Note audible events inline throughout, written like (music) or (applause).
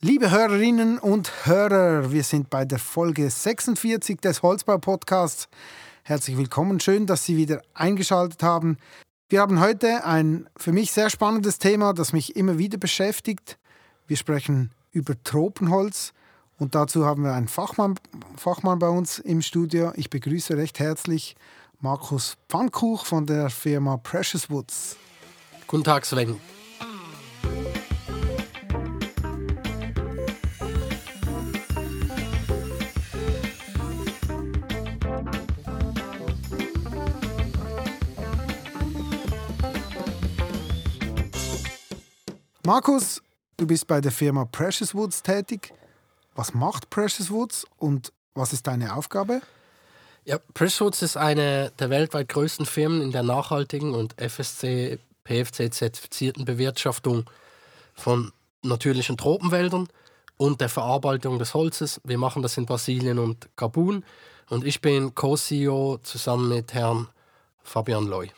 Liebe Hörerinnen und Hörer, wir sind bei der Folge 46 des Holzbau-Podcasts. Herzlich willkommen, schön, dass Sie wieder eingeschaltet haben. Wir haben heute ein für mich sehr spannendes Thema, das mich immer wieder beschäftigt. Wir sprechen über Tropenholz und dazu haben wir einen Fachmann, Fachmann bei uns im Studio. Ich begrüße recht herzlich Markus Pfannkuch von der Firma Precious Woods. Guten Tag, Sven. Markus, du bist bei der Firma Precious Woods tätig. Was macht Precious Woods und was ist deine Aufgabe? Ja, Precious Woods ist eine der weltweit größten Firmen in der nachhaltigen und FSC, PFC zertifizierten Bewirtschaftung von natürlichen Tropenwäldern und der Verarbeitung des Holzes. Wir machen das in Brasilien und Gabun und ich bin Co-CEO zusammen mit Herrn Fabian Loy.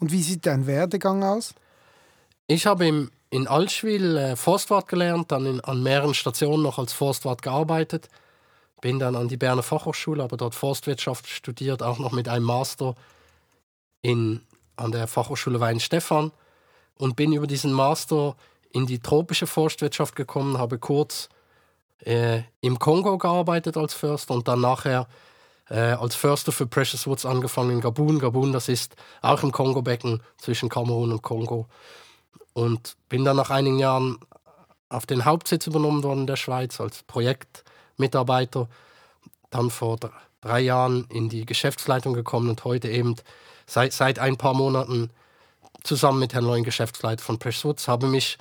Und wie sieht dein Werdegang aus? Ich habe im, in Allschwil äh, Forstwart gelernt, dann in, an mehreren Stationen noch als Forstwart gearbeitet. Bin dann an die Berner Fachhochschule, aber dort Forstwirtschaft studiert, auch noch mit einem Master in, an der Fachhochschule Weinstefan. Und bin über diesen Master in die tropische Forstwirtschaft gekommen, habe kurz äh, im Kongo gearbeitet als Förster und dann nachher äh, als Förster für Precious Woods angefangen in Gabun. Gabun, das ist auch im Kongo-Becken zwischen Kamerun und Kongo. Und bin dann nach einigen Jahren auf den Hauptsitz übernommen worden in der Schweiz als Projektmitarbeiter. Dann vor drei Jahren in die Geschäftsleitung gekommen und heute eben seit, seit ein paar Monaten zusammen mit Herrn neuen Geschäftsleiter von Presswoods habe mich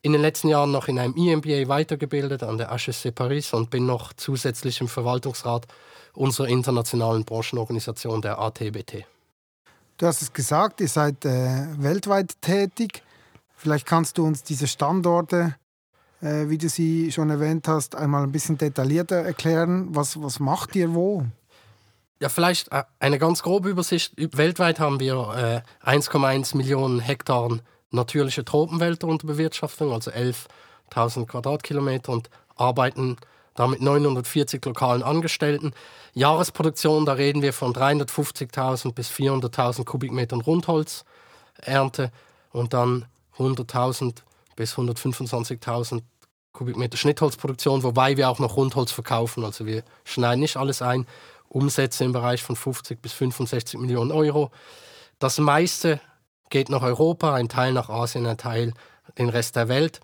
in den letzten Jahren noch in einem EMBA weitergebildet an der HSC Paris und bin noch zusätzlich im Verwaltungsrat unserer internationalen Branchenorganisation der ATBT. Du hast es gesagt, ihr seid äh, weltweit tätig. Vielleicht kannst du uns diese Standorte, äh, wie du sie schon erwähnt hast, einmal ein bisschen detaillierter erklären. Was, was macht ihr wo? Ja, vielleicht äh, eine ganz grobe Übersicht. Weltweit haben wir äh, 1,1 Millionen Hektar natürliche Tropenwälder unter Bewirtschaftung, also 11.000 Quadratkilometer und arbeiten damit 940 lokalen Angestellten. Jahresproduktion, da reden wir von 350.000 bis 400.000 Kubikmetern Rundholzernte und dann 100.000 bis 125.000 Kubikmeter Schnittholzproduktion, wobei wir auch noch Rundholz verkaufen. Also wir schneiden nicht alles ein. Umsätze im Bereich von 50 bis 65 Millionen Euro. Das meiste geht nach Europa, ein Teil nach Asien, ein Teil den Rest der Welt.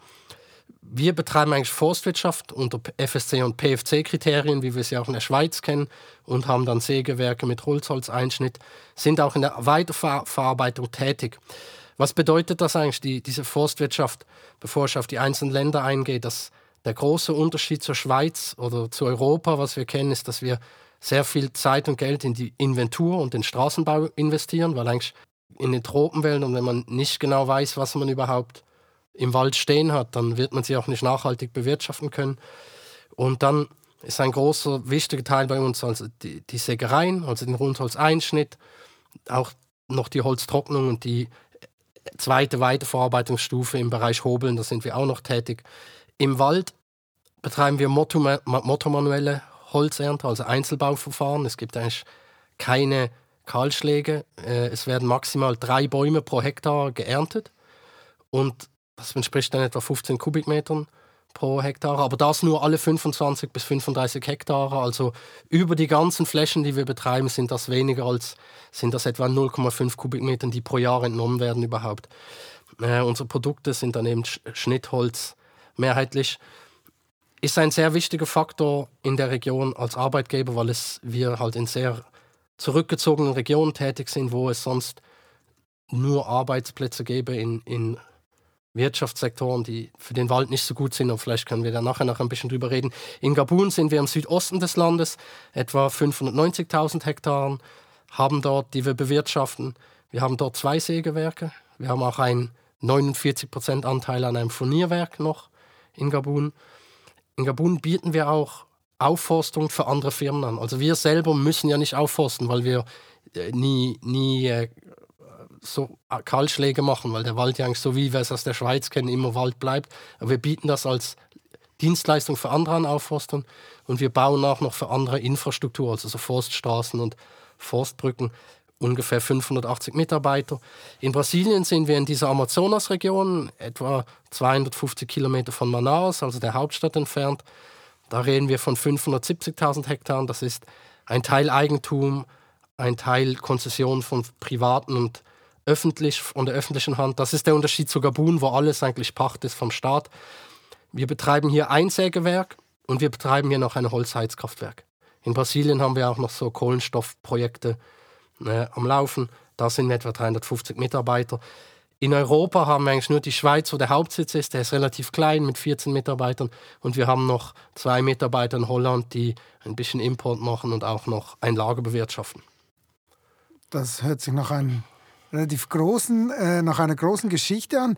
Wir betreiben eigentlich Forstwirtschaft unter FSC und PFC-Kriterien, wie wir sie auch in der Schweiz kennen, und haben dann Sägewerke mit Holzholzeinschnitt, sind auch in der Weiterverarbeitung tätig. Was bedeutet das eigentlich, die, diese Forstwirtschaft, bevor ich auf die einzelnen Länder eingehe, dass der große Unterschied zur Schweiz oder zu Europa, was wir kennen, ist, dass wir sehr viel Zeit und Geld in die Inventur und den Straßenbau investieren, weil eigentlich in den Tropenwäldern, wenn man nicht genau weiß, was man überhaupt im Wald stehen hat, dann wird man sie auch nicht nachhaltig bewirtschaften können. Und dann ist ein großer, wichtiger Teil bei uns also die, die Sägereien, also den Rundholzeinschnitt, auch noch die Holztrocknung und die zweite Weiterverarbeitungsstufe im Bereich Hobeln, da sind wir auch noch tätig. Im Wald betreiben wir motomanuelle Holzernte, also Einzelbauverfahren. Es gibt eigentlich keine Kahlschläge. Äh, es werden maximal drei Bäume pro Hektar geerntet und das entspricht dann etwa 15 Kubikmetern pro Hektar, aber das nur alle 25 bis 35 Hektar. Also über die ganzen Flächen, die wir betreiben, sind das weniger als sind das etwa 0,5 Kubikmetern, die pro Jahr entnommen werden überhaupt. Äh, unsere Produkte sind dann eben Schnittholz mehrheitlich. Ist ein sehr wichtiger Faktor in der Region als Arbeitgeber, weil es wir halt in sehr zurückgezogenen Regionen tätig sind, wo es sonst nur Arbeitsplätze gäbe in, in Wirtschaftssektoren, die für den Wald nicht so gut sind. Und vielleicht können wir da nachher noch ein bisschen drüber reden. In Gabun sind wir im Südosten des Landes, etwa 590.000 Hektar haben dort, die wir bewirtschaften. Wir haben dort zwei Sägewerke. Wir haben auch einen 49% Anteil an einem Furnierwerk noch in Gabun. In Gabun bieten wir auch Aufforstung für andere Firmen an. Also wir selber müssen ja nicht aufforsten, weil wir äh, nie, nie äh, so Kahlschläge machen, weil der Wald ja eigentlich so wie wir es aus der Schweiz kennen, immer Wald bleibt. Aber wir bieten das als Dienstleistung für andere an Aufforstern und wir bauen auch noch für andere Infrastruktur, also so Forststraßen und Forstbrücken, ungefähr 580 Mitarbeiter. In Brasilien sind wir in dieser Amazonasregion, etwa 250 Kilometer von Manaus, also der Hauptstadt entfernt. Da reden wir von 570.000 Hektaren. Das ist ein Teil Eigentum, ein Teil Konzession von privaten und öffentlich, von der öffentlichen Hand. Das ist der Unterschied zu Gabun, wo alles eigentlich Pacht ist vom Staat. Wir betreiben hier ein Sägewerk und wir betreiben hier noch ein Holzheizkraftwerk. In Brasilien haben wir auch noch so Kohlenstoffprojekte äh, am Laufen. Da sind etwa 350 Mitarbeiter. In Europa haben wir eigentlich nur die Schweiz, wo der Hauptsitz ist. Der ist relativ klein mit 14 Mitarbeitern. Und wir haben noch zwei Mitarbeiter in Holland, die ein bisschen Import machen und auch noch ein Lager bewirtschaften. Das hört sich nach, einem relativ großen, äh, nach einer großen Geschichte an.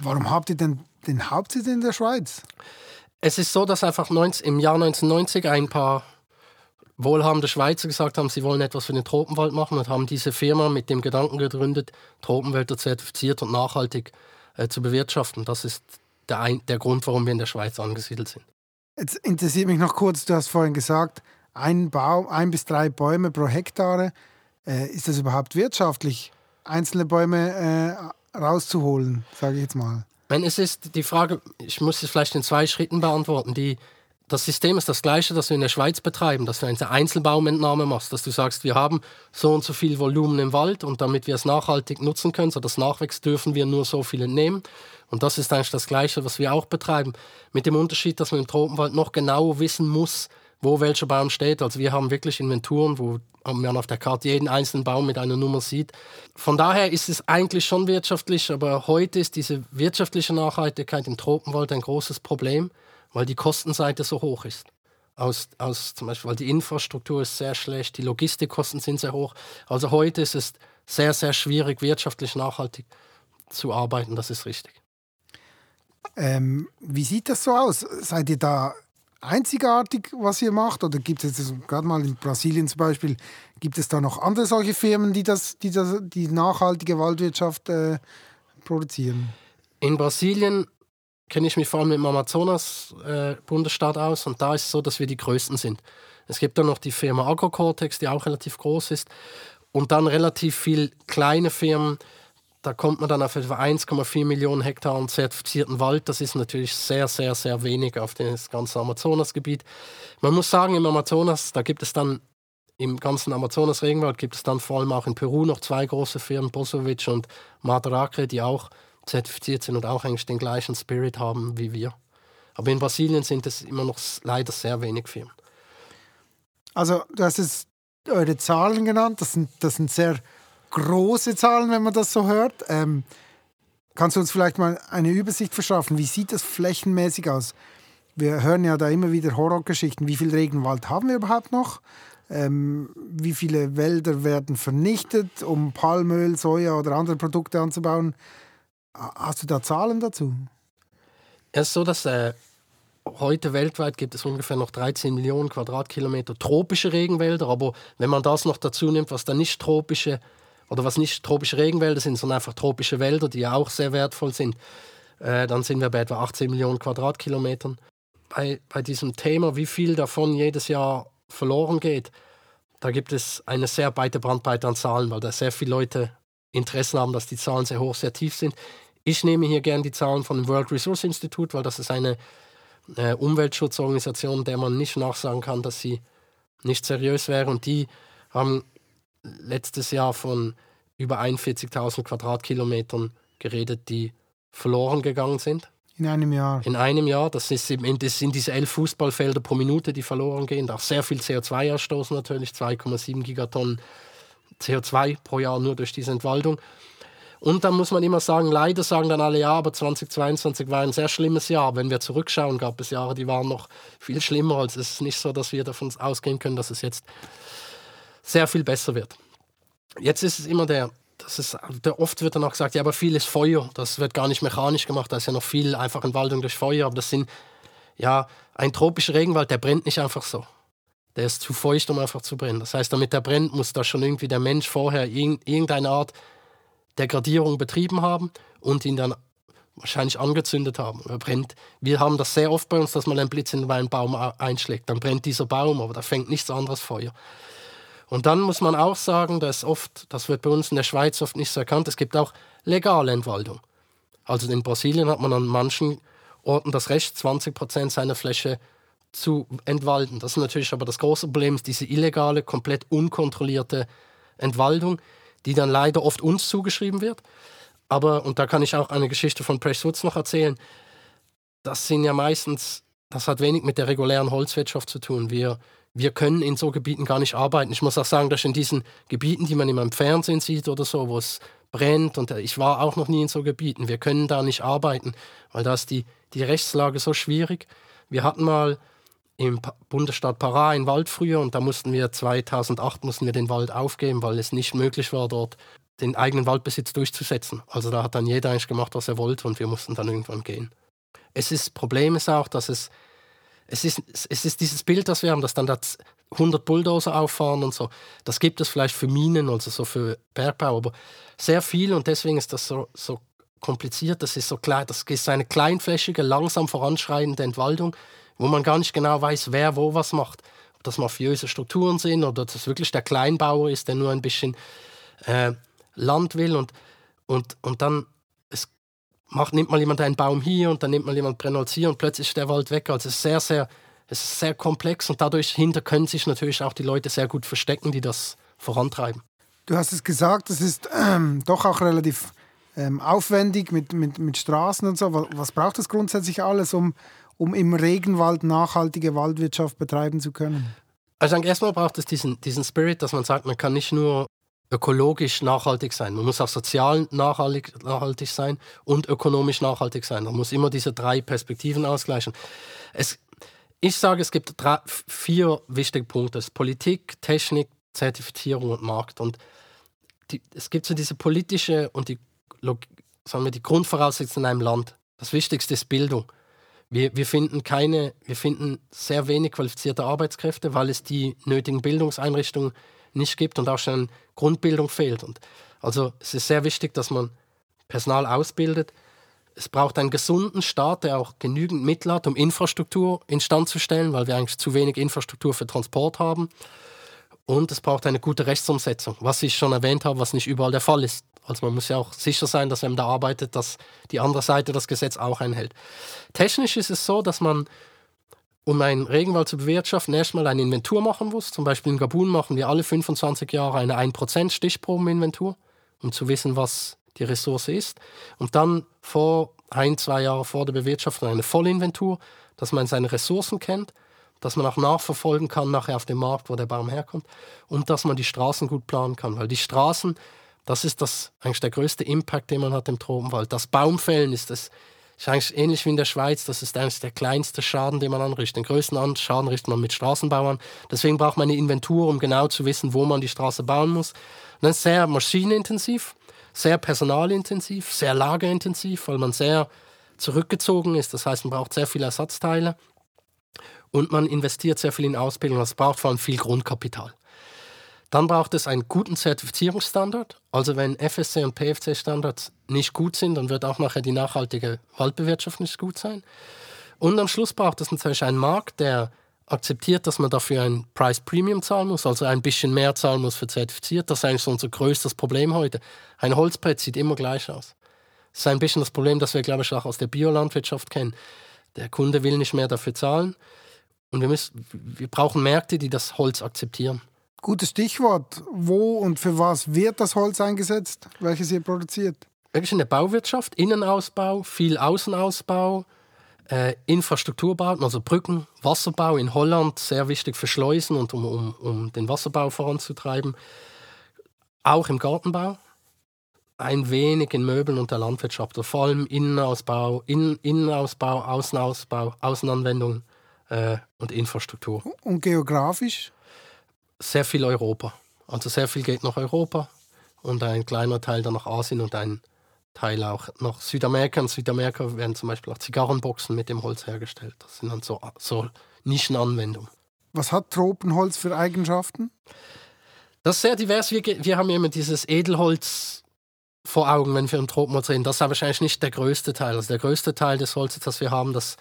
Warum habt ihr denn den Hauptsitz in der Schweiz? Es ist so, dass einfach 19, im Jahr 1990 ein paar wohlhabende Schweizer gesagt haben, sie wollen etwas für den Tropenwald machen und haben diese Firma mit dem Gedanken gegründet, Tropenwälder zertifiziert und nachhaltig äh, zu bewirtschaften. Das ist der, ein, der Grund, warum wir in der Schweiz angesiedelt sind. Jetzt interessiert mich noch kurz, du hast vorhin gesagt, ein Baum, ein bis drei Bäume pro Hektare. Äh, ist das überhaupt wirtschaftlich, einzelne Bäume äh, rauszuholen, sage ich jetzt mal? Wenn es ist die Frage, ich muss es vielleicht in zwei Schritten beantworten. Die, das System ist das gleiche, das wir in der Schweiz betreiben, dass du eine Einzelbaumentnahme machst, dass du sagst, wir haben so und so viel Volumen im Wald und damit wir es nachhaltig nutzen können, so das nachwächst, dürfen wir nur so viel entnehmen. Und das ist eigentlich das Gleiche, was wir auch betreiben. Mit dem Unterschied, dass man im Tropenwald noch genau wissen muss, wo welcher Baum steht. Also wir haben wirklich Inventuren, wo man auf der Karte jeden einzelnen Baum mit einer Nummer sieht. Von daher ist es eigentlich schon wirtschaftlich, aber heute ist diese wirtschaftliche Nachhaltigkeit im Tropenwald ein großes Problem weil die Kostenseite so hoch ist. Aus, aus zum Beispiel, weil die Infrastruktur ist sehr schlecht, die Logistikkosten sind sehr hoch. Also heute ist es sehr, sehr schwierig, wirtschaftlich nachhaltig zu arbeiten, das ist richtig. Ähm, wie sieht das so aus? Seid ihr da einzigartig, was ihr macht? Oder gibt es gerade mal in Brasilien zum Beispiel, gibt es da noch andere solche Firmen, die das, die, das, die nachhaltige Waldwirtschaft äh, produzieren? In Brasilien kenne ich mich vor allem im Amazonas-Bundesstaat äh, aus und da ist es so, dass wir die Größten sind. Es gibt dann noch die Firma Agrocortex, die auch relativ groß ist und dann relativ viele kleine Firmen. Da kommt man dann auf etwa 1,4 Millionen Hektar zertifizierten Wald. Das ist natürlich sehr, sehr, sehr wenig auf das ganze Amazonasgebiet. Man muss sagen, im Amazonas, da gibt es dann im ganzen Amazonas-Regenwald gibt es dann vor allem auch in Peru noch zwei große Firmen, Bosovic und Madrake, die auch zertifiziert sind und auch eigentlich den gleichen Spirit haben wie wir. Aber in Brasilien sind es immer noch leider sehr wenig Firmen. Also, hast jetzt eure Zahlen genannt. Das sind, das sind sehr große Zahlen, wenn man das so hört. Ähm, kannst du uns vielleicht mal eine Übersicht verschaffen? Wie sieht das flächenmäßig aus? Wir hören ja da immer wieder Horrorgeschichten. Wie viel Regenwald haben wir überhaupt noch? Ähm, wie viele Wälder werden vernichtet, um Palmöl, Soja oder andere Produkte anzubauen? Hast du da Zahlen dazu? Es ist so, dass äh, heute weltweit gibt es ungefähr noch 13 Millionen Quadratkilometer tropische Regenwälder, aber wenn man das noch dazu nimmt, was da nicht tropische oder was nicht tropische Regenwälder sind, sondern einfach tropische Wälder, die ja auch sehr wertvoll sind, äh, dann sind wir bei etwa 18 Millionen Quadratkilometern. Bei, bei diesem Thema, wie viel davon jedes Jahr verloren geht, da gibt es eine sehr weite Brandbreite an Zahlen, weil da sehr viele Leute Interessen haben, dass die Zahlen sehr hoch, sehr tief sind. Ich nehme hier gerne die Zahlen von dem World Resource Institute, weil das ist eine äh, Umweltschutzorganisation, der man nicht nachsagen kann, dass sie nicht seriös wäre. Und die haben letztes Jahr von über 41.000 Quadratkilometern geredet, die verloren gegangen sind. In einem Jahr. In einem Jahr. Das, ist, das sind diese elf Fußballfelder pro Minute, die verloren gehen. Auch sehr viel CO2 ausstoßen natürlich, 2,7 Gigatonnen CO2 pro Jahr nur durch diese Entwaldung. Und dann muss man immer sagen, leider sagen dann alle, ja, aber 2022 war ein sehr schlimmes Jahr. Wenn wir zurückschauen, gab es Jahre, die waren noch viel schlimmer. Also es ist nicht so, dass wir davon ausgehen können, dass es jetzt sehr viel besser wird. Jetzt ist es immer der, das ist, der oft wird dann auch gesagt, ja, aber viel ist Feuer. Das wird gar nicht mechanisch gemacht. Da ist ja noch viel einfach Entwaldung durch Feuer. Aber das sind, ja, ein tropischer Regenwald, der brennt nicht einfach so. Der ist zu feucht, um einfach zu brennen. Das heißt, damit der brennt, muss da schon irgendwie der Mensch vorher irgendeine Art Degradierung betrieben haben und ihn dann wahrscheinlich angezündet haben. Er brennt. Wir haben das sehr oft bei uns, dass man einen Blitz in einen Baum einschlägt. Dann brennt dieser Baum, aber da fängt nichts anderes Feuer. Und dann muss man auch sagen, dass oft, das wird bei uns in der Schweiz oft nicht so erkannt, es gibt auch legale Entwaldung. Also in Brasilien hat man an manchen Orten das Recht, 20 Prozent seiner Fläche zu entwalden. Das ist natürlich aber das große Problem, diese illegale, komplett unkontrollierte Entwaldung, die dann leider oft uns zugeschrieben wird. Aber, und da kann ich auch eine Geschichte von Presh Woods noch erzählen, das sind ja meistens, das hat wenig mit der regulären Holzwirtschaft zu tun. Wir, wir können in so Gebieten gar nicht arbeiten. Ich muss auch sagen, dass in diesen Gebieten, die man immer im Fernsehen sieht oder so, wo es brennt, und ich war auch noch nie in so Gebieten, wir können da nicht arbeiten, weil da ist die, die Rechtslage so schwierig. Wir hatten mal im Bundesstaat Pará einen Wald früher und da mussten wir 2008 mussten wir den Wald aufgeben, weil es nicht möglich war, dort den eigenen Waldbesitz durchzusetzen. Also da hat dann jeder eigentlich gemacht, was er wollte und wir mussten dann irgendwann gehen. Es ist, Problem ist auch, dass es, es ist, es ist dieses Bild, das wir haben, dass dann da 100 Bulldozer auffahren und so. Das gibt es vielleicht für Minen, also so für Bergbau, aber sehr viel und deswegen ist das so, so kompliziert. Das ist so das ist eine kleinflächige, langsam voranschreitende Entwaldung, wo man gar nicht genau weiß, wer wo was macht. Ob das mafiöse Strukturen sind oder dass das wirklich der Kleinbauer ist, der nur ein bisschen äh, Land will und, und, und dann es macht, nimmt mal jemand einen Baum hier und dann nimmt mal jemand Brennholz hier und plötzlich ist der Wald weg. Also es ist sehr, sehr, es ist sehr komplex und dadurch hinter können sich natürlich auch die Leute sehr gut verstecken, die das vorantreiben. Du hast es gesagt, es ist ähm, doch auch relativ ähm, aufwendig mit, mit, mit Straßen und so. Was, braucht es grundsätzlich alles, um, um im Regenwald nachhaltige Waldwirtschaft betreiben zu können? Also erstmal braucht es diesen, diesen Spirit, dass man sagt, man kann nicht nur ökologisch nachhaltig sein. Man muss auch sozial nachhaltig, nachhaltig sein und ökonomisch nachhaltig sein. Man muss immer diese drei Perspektiven ausgleichen. Es, ich sage, es gibt drei, vier wichtige Punkte. Politik, Technik, Zertifizierung und Markt. Und die, es gibt so diese politische und die, sagen wir, die Grundvoraussetzungen in einem Land. Das Wichtigste ist Bildung. Wir, wir, finden keine, wir finden sehr wenig qualifizierte Arbeitskräfte, weil es die nötigen Bildungseinrichtungen nicht gibt und auch schon Grundbildung fehlt. Und also es ist sehr wichtig, dass man Personal ausbildet. Es braucht einen gesunden Staat, der auch genügend Mittel hat, um Infrastruktur instand zu stellen, weil wir eigentlich zu wenig Infrastruktur für Transport haben. Und es braucht eine gute Rechtsumsetzung, was ich schon erwähnt habe, was nicht überall der Fall ist. Also man muss ja auch sicher sein, dass wenn man da arbeitet, dass die andere Seite das Gesetz auch einhält. Technisch ist es so, dass man um einen Regenwald zu bewirtschaften, erstmal eine Inventur machen muss. Zum Beispiel in Gabun machen wir alle 25 Jahre eine 1% Stichprobeninventur, um zu wissen, was die Ressource ist. Und dann vor ein, zwei Jahren vor der Bewirtschaftung eine Vollinventur, dass man seine Ressourcen kennt, dass man auch nachverfolgen kann nachher auf dem Markt, wo der Baum herkommt und dass man die Straßen gut planen kann. Weil die Straßen, das ist das, eigentlich der größte Impact, den man hat im Tropenwald. Das Baumfällen ist das ist eigentlich ähnlich wie in der Schweiz. Das ist eigentlich der kleinste Schaden, den man anrichtet. Den größten Schaden richtet man mit Straßenbauern. Deswegen braucht man eine Inventur, um genau zu wissen, wo man die Straße bauen muss. Und dann ist sehr maschinenintensiv, sehr personalintensiv, sehr lagerintensiv, weil man sehr zurückgezogen ist. Das heißt, man braucht sehr viele Ersatzteile und man investiert sehr viel in Ausbildung. Das braucht vor allem viel Grundkapital. Dann braucht es einen guten Zertifizierungsstandard. Also wenn FSC und PFC-Standards nicht gut sind, dann wird auch nachher die nachhaltige Waldbewirtschaftung nicht gut sein. Und am Schluss braucht es natürlich einen Markt, der akzeptiert, dass man dafür ein Price Premium zahlen muss, also ein bisschen mehr zahlen muss für zertifiziert. Das ist eigentlich so unser größtes Problem heute. Ein Holzbrett sieht immer gleich aus. Das ist ein bisschen das Problem, das wir, glaube ich, auch aus der Biolandwirtschaft kennen. Der Kunde will nicht mehr dafür zahlen. Und wir, müssen, wir brauchen Märkte, die das Holz akzeptieren. Gutes Stichwort. Wo und für was wird das Holz eingesetzt, welches ihr produziert? Wirklich in der Bauwirtschaft, Innenausbau, viel Außenausbau, äh, Infrastrukturbauten, also Brücken, Wasserbau in Holland, sehr wichtig für Schleusen und um, um, um den Wasserbau voranzutreiben. Auch im Gartenbau, ein wenig in Möbeln und der Landwirtschaft, also vor allem Innenausbau, Innen, Innenausbau, Außenausbau, Außenanwendungen äh, und Infrastruktur. Und geografisch? Sehr viel Europa. Also sehr viel geht nach Europa und ein kleiner Teil dann nach Asien und ein Teil auch nach Südamerika. In Südamerika werden zum Beispiel auch Zigarrenboxen mit dem Holz hergestellt. Das sind dann so, so Nischenanwendungen. Was hat Tropenholz für Eigenschaften? Das ist sehr divers. Wir, wir haben immer dieses Edelholz vor Augen, wenn wir im Tropenholz reden. Das ist aber wahrscheinlich nicht der größte Teil. Also der größte Teil des Holzes, das wir haben, das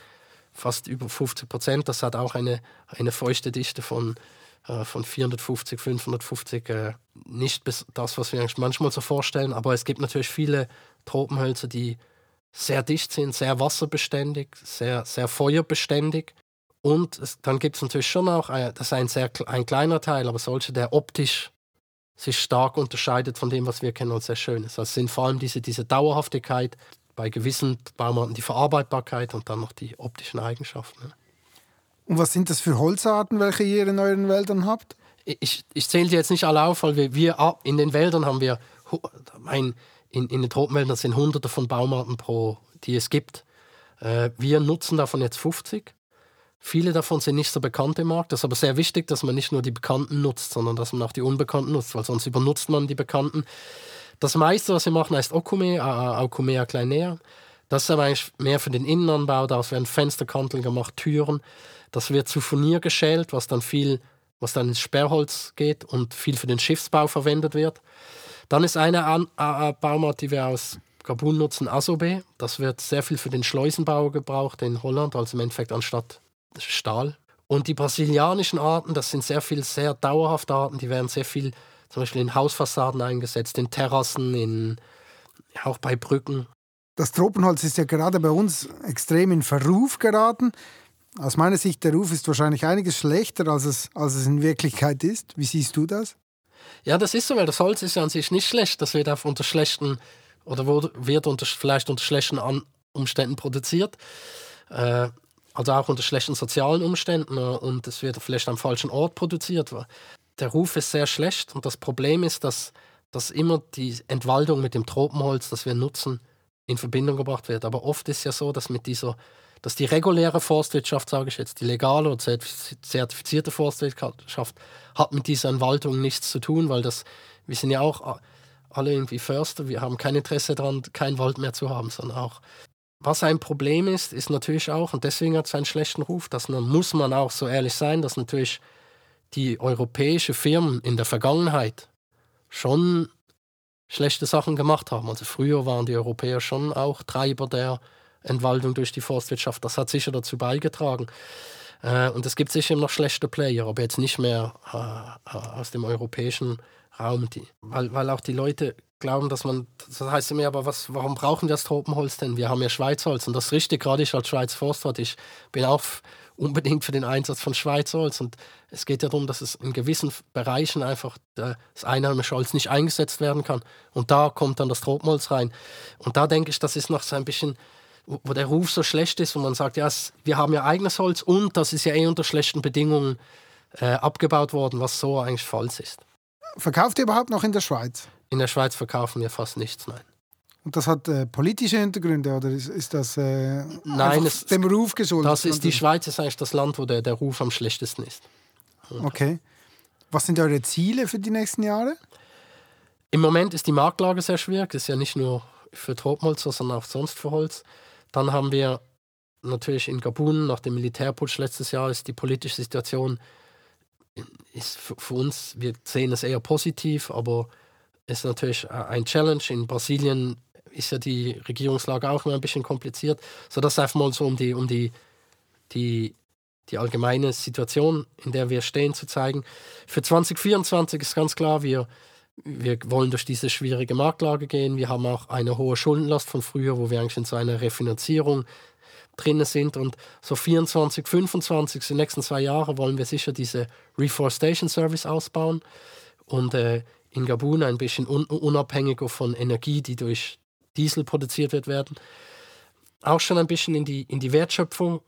fast über 50 Prozent, das hat auch eine, eine feuchte Dichte von, von 450, 550. Äh, nicht bis das, was wir manchmal so vorstellen, aber es gibt natürlich viele Tropenhölzer, die sehr dicht sind, sehr wasserbeständig, sehr, sehr feuerbeständig. Und es, dann gibt es natürlich schon auch, ein, das ist ein sehr ein kleiner Teil, aber solche, der optisch sich stark unterscheidet von dem, was wir kennen und sehr schön ist. Also es sind vor allem diese, diese Dauerhaftigkeit, bei gewissen Baumarten die Verarbeitbarkeit und dann noch die optischen Eigenschaften. Und was sind das für Holzarten, welche ihr in euren Wäldern habt? Ich, ich zähle die jetzt nicht alle auf, weil wir, wir in den Wäldern haben wir, mein, in, in den Tropenwäldern sind hunderte von Baumarten pro, die es gibt. Äh, wir nutzen davon jetzt 50. Viele davon sind nicht so bekannt im Markt. Das ist aber sehr wichtig, dass man nicht nur die Bekannten nutzt, sondern dass man auch die Unbekannten nutzt, weil sonst übernutzt man die Bekannten. Das meiste, was wir machen, heißt Okume, Aukumea kleinea. Das ist aber eigentlich mehr für den Innenanbau. Daraus werden Fensterkanteln gemacht, Türen. Das wird zu Furnier geschält, was dann viel, was dann ins Sperrholz geht und viel für den Schiffsbau verwendet wird. Dann ist eine An äh, Baumart, die wir aus Gabun nutzen, Asobe. Das wird sehr viel für den Schleusenbau gebraucht in Holland, also im Endeffekt anstatt Stahl. Und die brasilianischen Arten, das sind sehr viel sehr dauerhafte Arten, die werden sehr viel zum Beispiel in Hausfassaden eingesetzt, in Terrassen, in, auch bei Brücken. Das Tropenholz ist ja gerade bei uns extrem in Verruf geraten. Aus meiner Sicht, der Ruf ist wahrscheinlich einiges schlechter, als es, als es in Wirklichkeit ist. Wie siehst du das? Ja, das ist so, weil das Holz ist ja an sich nicht schlecht. Das wird auch unter schlechten oder wird unter, vielleicht unter schlechten Umständen produziert. Äh, also auch unter schlechten sozialen Umständen äh, und es wird vielleicht am falschen Ort produziert. Der Ruf ist sehr schlecht und das Problem ist, dass, dass immer die Entwaldung mit dem Tropenholz, das wir nutzen, in Verbindung gebracht wird. Aber oft ist ja so, dass mit dieser, dass die reguläre Forstwirtschaft, sage ich jetzt, die legale oder zertifizierte Forstwirtschaft, hat mit dieser Entwaldung nichts zu tun, weil das, wir sind ja auch alle irgendwie Förster, wir haben kein Interesse daran, keinen Wald mehr zu haben, sondern auch was ein Problem ist, ist natürlich auch, und deswegen hat es einen schlechten Ruf, dass man, muss man auch so ehrlich sein, dass natürlich die europäischen Firmen in der Vergangenheit schon schlechte Sachen gemacht haben. Also früher waren die Europäer schon auch Treiber der Entwaldung durch die Forstwirtschaft. Das hat sicher dazu beigetragen. Äh, und es gibt sicher noch schlechte Player, aber jetzt nicht mehr äh, aus dem europäischen Raum, die, weil, weil auch die Leute glauben, dass man, das heißt immer, aber was, warum brauchen wir das Tropenholz denn? Wir haben ja Schweizholz und das ist richtig, gerade ich als Schweiz Forstwirt, ich bin auch unbedingt für den Einsatz von Schweizholz und es geht ja darum, dass es in gewissen Bereichen einfach das einheimische Holz nicht eingesetzt werden kann und da kommt dann das Tropenholz rein und da denke ich, das ist noch so ein bisschen wo der Ruf so schlecht ist, wo man sagt, ja, wir haben ja eigenes Holz und das ist ja eh unter schlechten Bedingungen äh, abgebaut worden, was so eigentlich falsch ist. Verkauft ihr überhaupt noch in der Schweiz? In der Schweiz verkaufen wir fast nichts, nein. Und das hat äh, politische Hintergründe oder ist, ist das äh, nein, es, dem Ruf geschuldet? Das ist, die Schweiz ist eigentlich das Land, wo der, der Ruf am schlechtesten ist. Und okay. Was sind eure Ziele für die nächsten Jahre? Im Moment ist die Marktlage sehr schwierig. Das ist ja nicht nur für Tropenholz, sondern auch sonst für Holz. Dann haben wir natürlich in Gabun nach dem Militärputsch letztes Jahr ist die politische Situation ist für uns, wir sehen es eher positiv, aber ist natürlich ein Challenge. In Brasilien ist ja die Regierungslage auch immer ein bisschen kompliziert. So das einfach mal so um die, um die, die, die allgemeine Situation, in der wir stehen, zu zeigen. Für 2024 ist ganz klar, wir, wir wollen durch diese schwierige Marktlage gehen. Wir haben auch eine hohe Schuldenlast von früher, wo wir eigentlich in so einer Refinanzierung drin sind. Und so 24, 25, die nächsten zwei Jahre wollen wir sicher diese Reforestation Service ausbauen. Und äh, in Gabun ein bisschen un unabhängiger von Energie, die durch Diesel produziert wird, werden. Auch schon ein bisschen in die, in die Wertschöpfung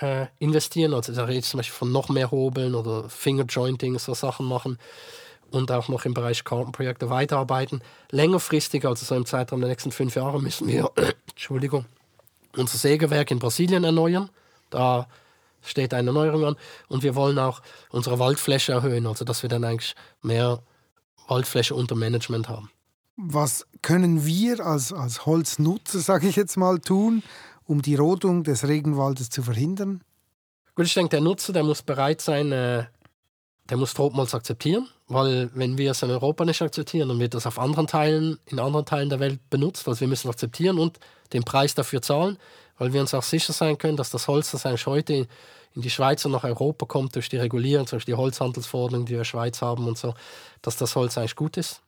äh, investieren. Also da rede ich zum Beispiel von noch mehr Hobeln oder Fingerjointing, so Sachen machen. Und auch noch im Bereich Kartenprojekte weiterarbeiten. Längerfristig, also so im Zeitraum der nächsten fünf Jahre, müssen wir, (clears throat) Entschuldigung, unser Sägewerk in Brasilien erneuern. Da steht eine Erneuerung an. Und wir wollen auch unsere Waldfläche erhöhen, also dass wir dann eigentlich mehr Waldfläche unter Management haben. Was können wir als, als Holznutzer, sage ich jetzt mal, tun, um die Rodung des Regenwaldes zu verhindern? Gut, ich denke, der Nutzer der muss bereit sein, äh, der muss Tropenholz akzeptieren, weil wenn wir es in Europa nicht akzeptieren, dann wird das auf anderen Teilen, in anderen Teilen der Welt benutzt. Also wir müssen akzeptieren und den Preis dafür zahlen, weil wir uns auch sicher sein können, dass das Holz, das eigentlich heute in die Schweiz und nach Europa kommt durch die Regulierung, durch die Holzhandelsverordnung, die wir in der Schweiz haben und so, dass das Holz eigentlich gut ist.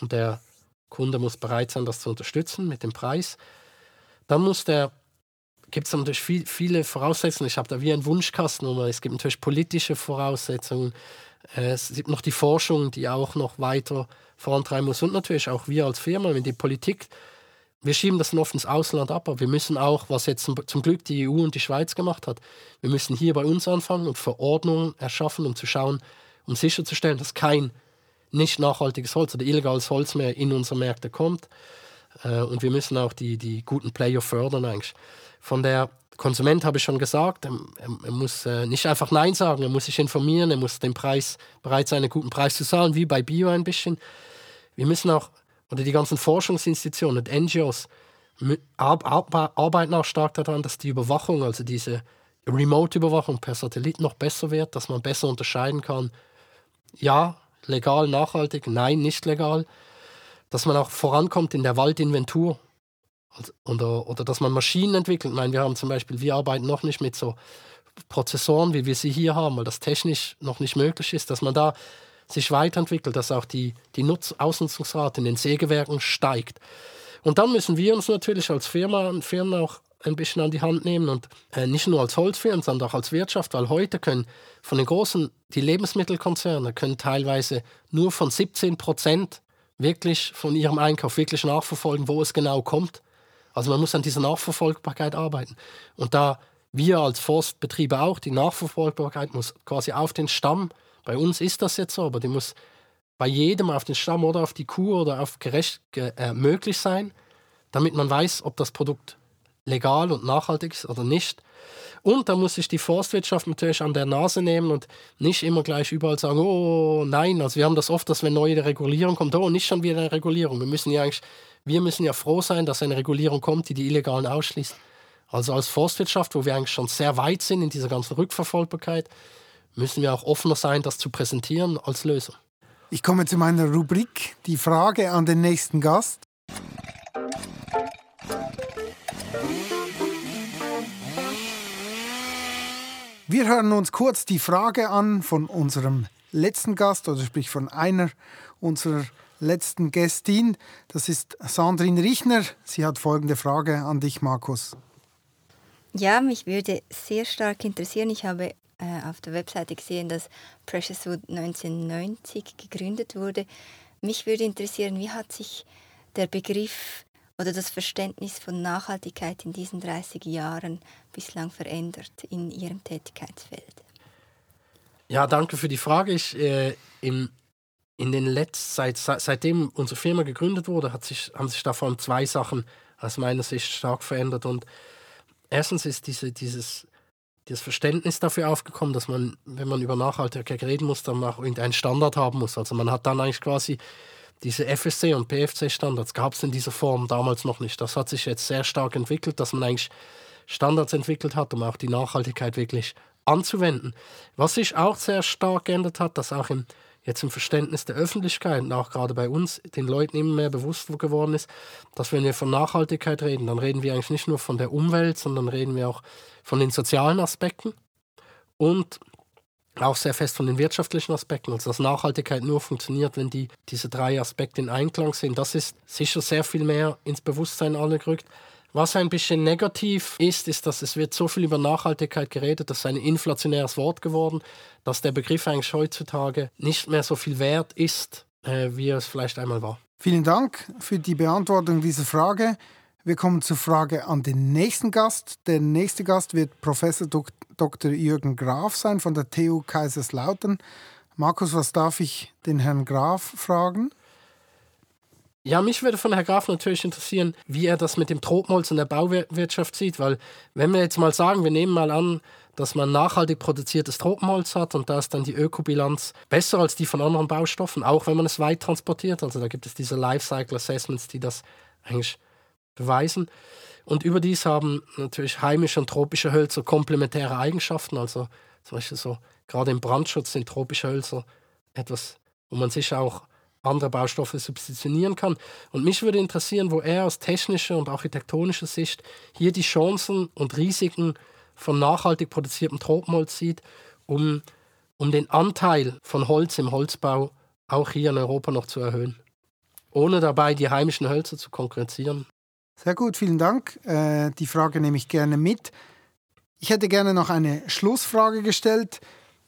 Und der Kunde muss bereit sein, das zu unterstützen mit dem Preis. Dann muss der gibt es natürlich viel, viele Voraussetzungen. Ich habe da wie einen Wunschkasten. Es gibt natürlich politische Voraussetzungen. Äh, es gibt noch die Forschung, die auch noch weiter vorantreiben muss. Und natürlich auch wir als Firma, wenn die Politik, wir schieben das oft ins Ausland ab, aber wir müssen auch, was jetzt zum Glück die EU und die Schweiz gemacht hat, wir müssen hier bei uns anfangen und Verordnungen erschaffen, um zu schauen, um sicherzustellen, dass kein nicht nachhaltiges Holz oder illegales Holz mehr in unsere Märkte kommt. Äh, und wir müssen auch die, die guten Player fördern eigentlich. Von der Konsument habe ich schon gesagt, er, er muss äh, nicht einfach Nein sagen, er muss sich informieren, er muss den Preis bereit sein, einen guten Preis zu zahlen, wie bei Bio ein bisschen. Wir müssen auch, oder die ganzen Forschungsinstitutionen und NGOs arbeiten auch stark daran, dass die Überwachung, also diese Remote-Überwachung per Satellit noch besser wird, dass man besser unterscheiden kann, ja, legal, nachhaltig, nein, nicht legal, dass man auch vorankommt in der Waldinventur. Oder, oder dass man Maschinen entwickelt. Ich meine, wir haben zum Beispiel, wir arbeiten noch nicht mit so Prozessoren, wie wir sie hier haben, weil das technisch noch nicht möglich ist, dass man da sich weiterentwickelt, dass auch die, die Nutz Ausnutzungsrate in den Sägewerken steigt. Und dann müssen wir uns natürlich als Firma, Firmen auch ein bisschen an die Hand nehmen und äh, nicht nur als Holzfirmen, sondern auch als Wirtschaft, weil heute können von den großen, die Lebensmittelkonzerne können teilweise nur von 17 Prozent wirklich von ihrem Einkauf wirklich nachverfolgen, wo es genau kommt. Also man muss an dieser Nachverfolgbarkeit arbeiten. Und da wir als Forstbetriebe auch, die Nachverfolgbarkeit muss quasi auf den Stamm, bei uns ist das jetzt so, aber die muss bei jedem auf den Stamm oder auf die Kuh oder auf gerecht äh, möglich sein, damit man weiß, ob das Produkt legal und nachhaltig ist oder nicht. Und da muss sich die Forstwirtschaft natürlich an der Nase nehmen und nicht immer gleich überall sagen, oh nein, also wir haben das oft, dass wenn neue Regulierung kommt, oh nicht schon wieder eine Regulierung. Wir müssen ja eigentlich, wir müssen ja froh sein, dass eine Regulierung kommt, die die Illegalen ausschließt. Also als Forstwirtschaft, wo wir eigentlich schon sehr weit sind in dieser ganzen Rückverfolgbarkeit, müssen wir auch offener sein, das zu präsentieren als Lösung. Ich komme zu meiner Rubrik, die Frage an den nächsten Gast. Wir hören uns kurz die Frage an von unserem letzten Gast, oder sprich von einer unserer letzten Gästin. Das ist Sandrine Richner. Sie hat folgende Frage an dich, Markus. Ja, mich würde sehr stark interessieren. Ich habe äh, auf der Webseite gesehen, dass Precious Wood 1990 gegründet wurde. Mich würde interessieren, wie hat sich der Begriff oder das Verständnis von Nachhaltigkeit in diesen 30 Jahren bislang verändert in Ihrem Tätigkeitsfeld? Ja, danke für die Frage. Ich, äh, im, in den letzten, seit, seitdem unsere Firma gegründet wurde, hat sich, haben sich davon zwei Sachen aus meiner Sicht stark verändert. Und erstens ist diese, dieses, dieses Verständnis dafür aufgekommen, dass man, wenn man über Nachhaltigkeit reden muss, dann auch irgendeinen Standard haben muss. Also man hat dann eigentlich quasi diese FSC und PFC-Standards gab es in dieser Form damals noch nicht. Das hat sich jetzt sehr stark entwickelt, dass man eigentlich Standards entwickelt hat, um auch die Nachhaltigkeit wirklich anzuwenden. Was sich auch sehr stark geändert hat, dass auch im, jetzt im Verständnis der Öffentlichkeit und auch gerade bei uns den Leuten immer mehr bewusst geworden ist, dass wenn wir von Nachhaltigkeit reden, dann reden wir eigentlich nicht nur von der Umwelt, sondern reden wir auch von den sozialen Aspekten und auch sehr fest von den wirtschaftlichen Aspekten, also dass Nachhaltigkeit nur funktioniert, wenn die, diese drei Aspekte in Einklang sind. Das ist sicher sehr viel mehr ins Bewusstsein alle gerückt. Was ein bisschen negativ ist, ist, dass es wird so viel über Nachhaltigkeit geredet, das ist ein inflationäres Wort geworden, dass der Begriff eigentlich heutzutage nicht mehr so viel wert ist, äh, wie es vielleicht einmal war. Vielen Dank für die Beantwortung dieser Frage. Wir kommen zur Frage an den nächsten Gast. Der nächste Gast wird Professor Dr. Jürgen Graf sein von der TU Kaiserslautern. Markus, was darf ich den Herrn Graf fragen? Ja, mich würde von Herrn Graf natürlich interessieren, wie er das mit dem Tropenholz in der Bauwirtschaft sieht, weil wenn wir jetzt mal sagen, wir nehmen mal an, dass man nachhaltig produziertes Tropenholz hat und da ist dann die Ökobilanz besser als die von anderen Baustoffen, auch wenn man es weit transportiert. Also da gibt es diese Lifecycle Assessments, die das eigentlich beweisen. Und überdies haben natürlich heimische und tropische Hölzer komplementäre Eigenschaften. Also Zum Beispiel so, gerade im Brandschutz sind tropische Hölzer etwas, wo man sich auch andere Baustoffe substituieren kann. Und mich würde interessieren, wo er aus technischer und architektonischer Sicht hier die Chancen und Risiken von nachhaltig produziertem Tropenholz sieht, um, um den Anteil von Holz im Holzbau auch hier in Europa noch zu erhöhen, ohne dabei die heimischen Hölzer zu konkurrenzieren. Sehr gut, vielen Dank. Äh, die Frage nehme ich gerne mit. Ich hätte gerne noch eine Schlussfrage gestellt.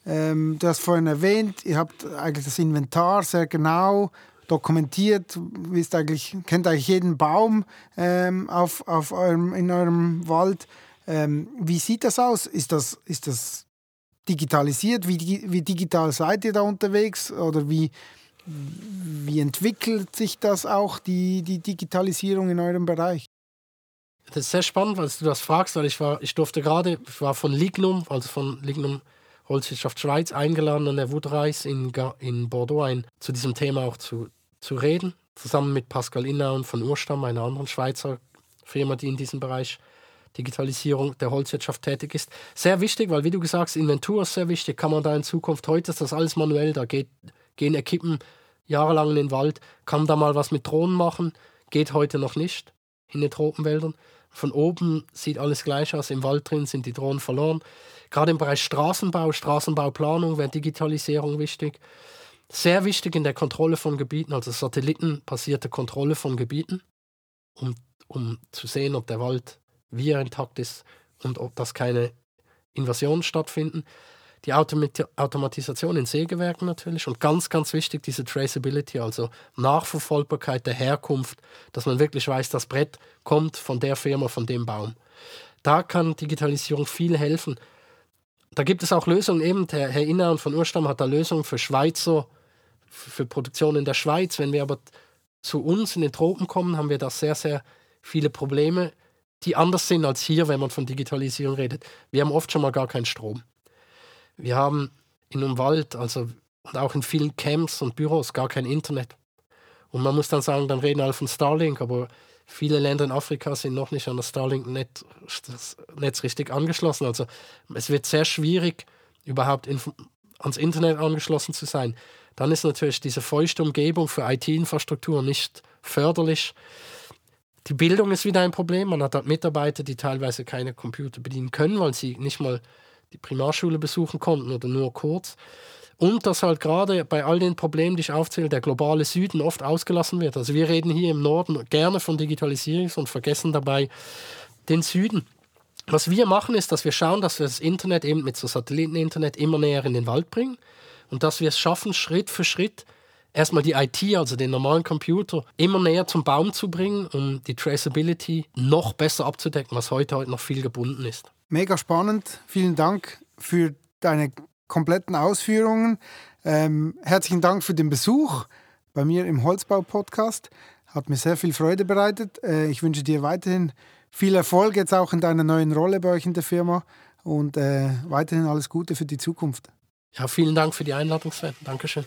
Ähm, du hast vorhin erwähnt, ihr habt eigentlich das Inventar sehr genau dokumentiert, wisst eigentlich, kennt eigentlich jeden Baum ähm, auf, auf eurem, in eurem Wald. Ähm, wie sieht das aus? Ist das, ist das digitalisiert? Wie, wie digital seid ihr da unterwegs? Oder wie, wie entwickelt sich das auch, die, die Digitalisierung in eurem Bereich? Das ist sehr spannend, weil du das fragst, weil ich war, ich durfte gerade, ich war von Lignum, also von Lignum Holzwirtschaft Schweiz eingeladen an der Woodreis in, in Bordeaux ein, zu diesem Thema auch zu, zu reden, zusammen mit Pascal Innaun von Urstamm, einer anderen Schweizer Firma, die in diesem Bereich Digitalisierung der Holzwirtschaft tätig ist. Sehr wichtig, weil wie du gesagt hast, Inventur ist sehr wichtig, kann man da in Zukunft, heute ist das alles manuell, da geht, gehen Equipen jahrelang in den Wald, kann da mal was mit Drohnen machen, geht heute noch nicht in den Tropenwäldern. Von oben sieht alles gleich aus, im Wald drin sind die Drohnen verloren. Gerade im Bereich Straßenbau, Straßenbauplanung wäre Digitalisierung wichtig. Sehr wichtig in der Kontrolle von Gebieten, also satellitenbasierte Kontrolle von Gebieten, um, um zu sehen, ob der Wald wie er intakt ist und ob das keine Invasionen stattfinden. Die Automat Automatisation in Sägewerken natürlich und ganz, ganz wichtig diese Traceability, also Nachverfolgbarkeit der Herkunft, dass man wirklich weiß, das Brett kommt von der Firma, von dem Baum. Da kann Digitalisierung viel helfen. Da gibt es auch Lösungen, eben der Herr Inner von Urstamm hat da Lösungen für Schweizer, für Produktion in der Schweiz. Wenn wir aber zu uns in den Tropen kommen, haben wir da sehr, sehr viele Probleme, die anders sind als hier, wenn man von Digitalisierung redet. Wir haben oft schon mal gar keinen Strom. Wir haben in einem Wald, also und auch in vielen Camps und Büros gar kein Internet. Und man muss dann sagen, dann reden alle von Starlink, aber viele Länder in Afrika sind noch nicht an das Starlink-Netz Netz richtig angeschlossen. Also es wird sehr schwierig, überhaupt ans Internet angeschlossen zu sein. Dann ist natürlich diese feuchte Umgebung für IT-Infrastruktur nicht förderlich. Die Bildung ist wieder ein Problem. Man hat dort Mitarbeiter, die teilweise keine Computer bedienen können, weil sie nicht mal die Primarschule besuchen konnten oder nur kurz. Und dass halt gerade bei all den Problemen, die ich aufzähle, der globale Süden oft ausgelassen wird. Also wir reden hier im Norden gerne von Digitalisierung und vergessen dabei den Süden. Was wir machen, ist, dass wir schauen, dass wir das Internet eben mit so Satelliteninternet immer näher in den Wald bringen und dass wir es schaffen, Schritt für Schritt erstmal die IT, also den normalen Computer, immer näher zum Baum zu bringen, um die Traceability noch besser abzudecken, was heute, heute noch viel gebunden ist. Mega spannend. Vielen Dank für deine kompletten Ausführungen. Ähm, herzlichen Dank für den Besuch bei mir im Holzbau-Podcast. Hat mir sehr viel Freude bereitet. Äh, ich wünsche dir weiterhin viel Erfolg jetzt auch in deiner neuen Rolle bei euch in der Firma und äh, weiterhin alles Gute für die Zukunft. Ja, vielen Dank für die Einladung, Sven. Dankeschön.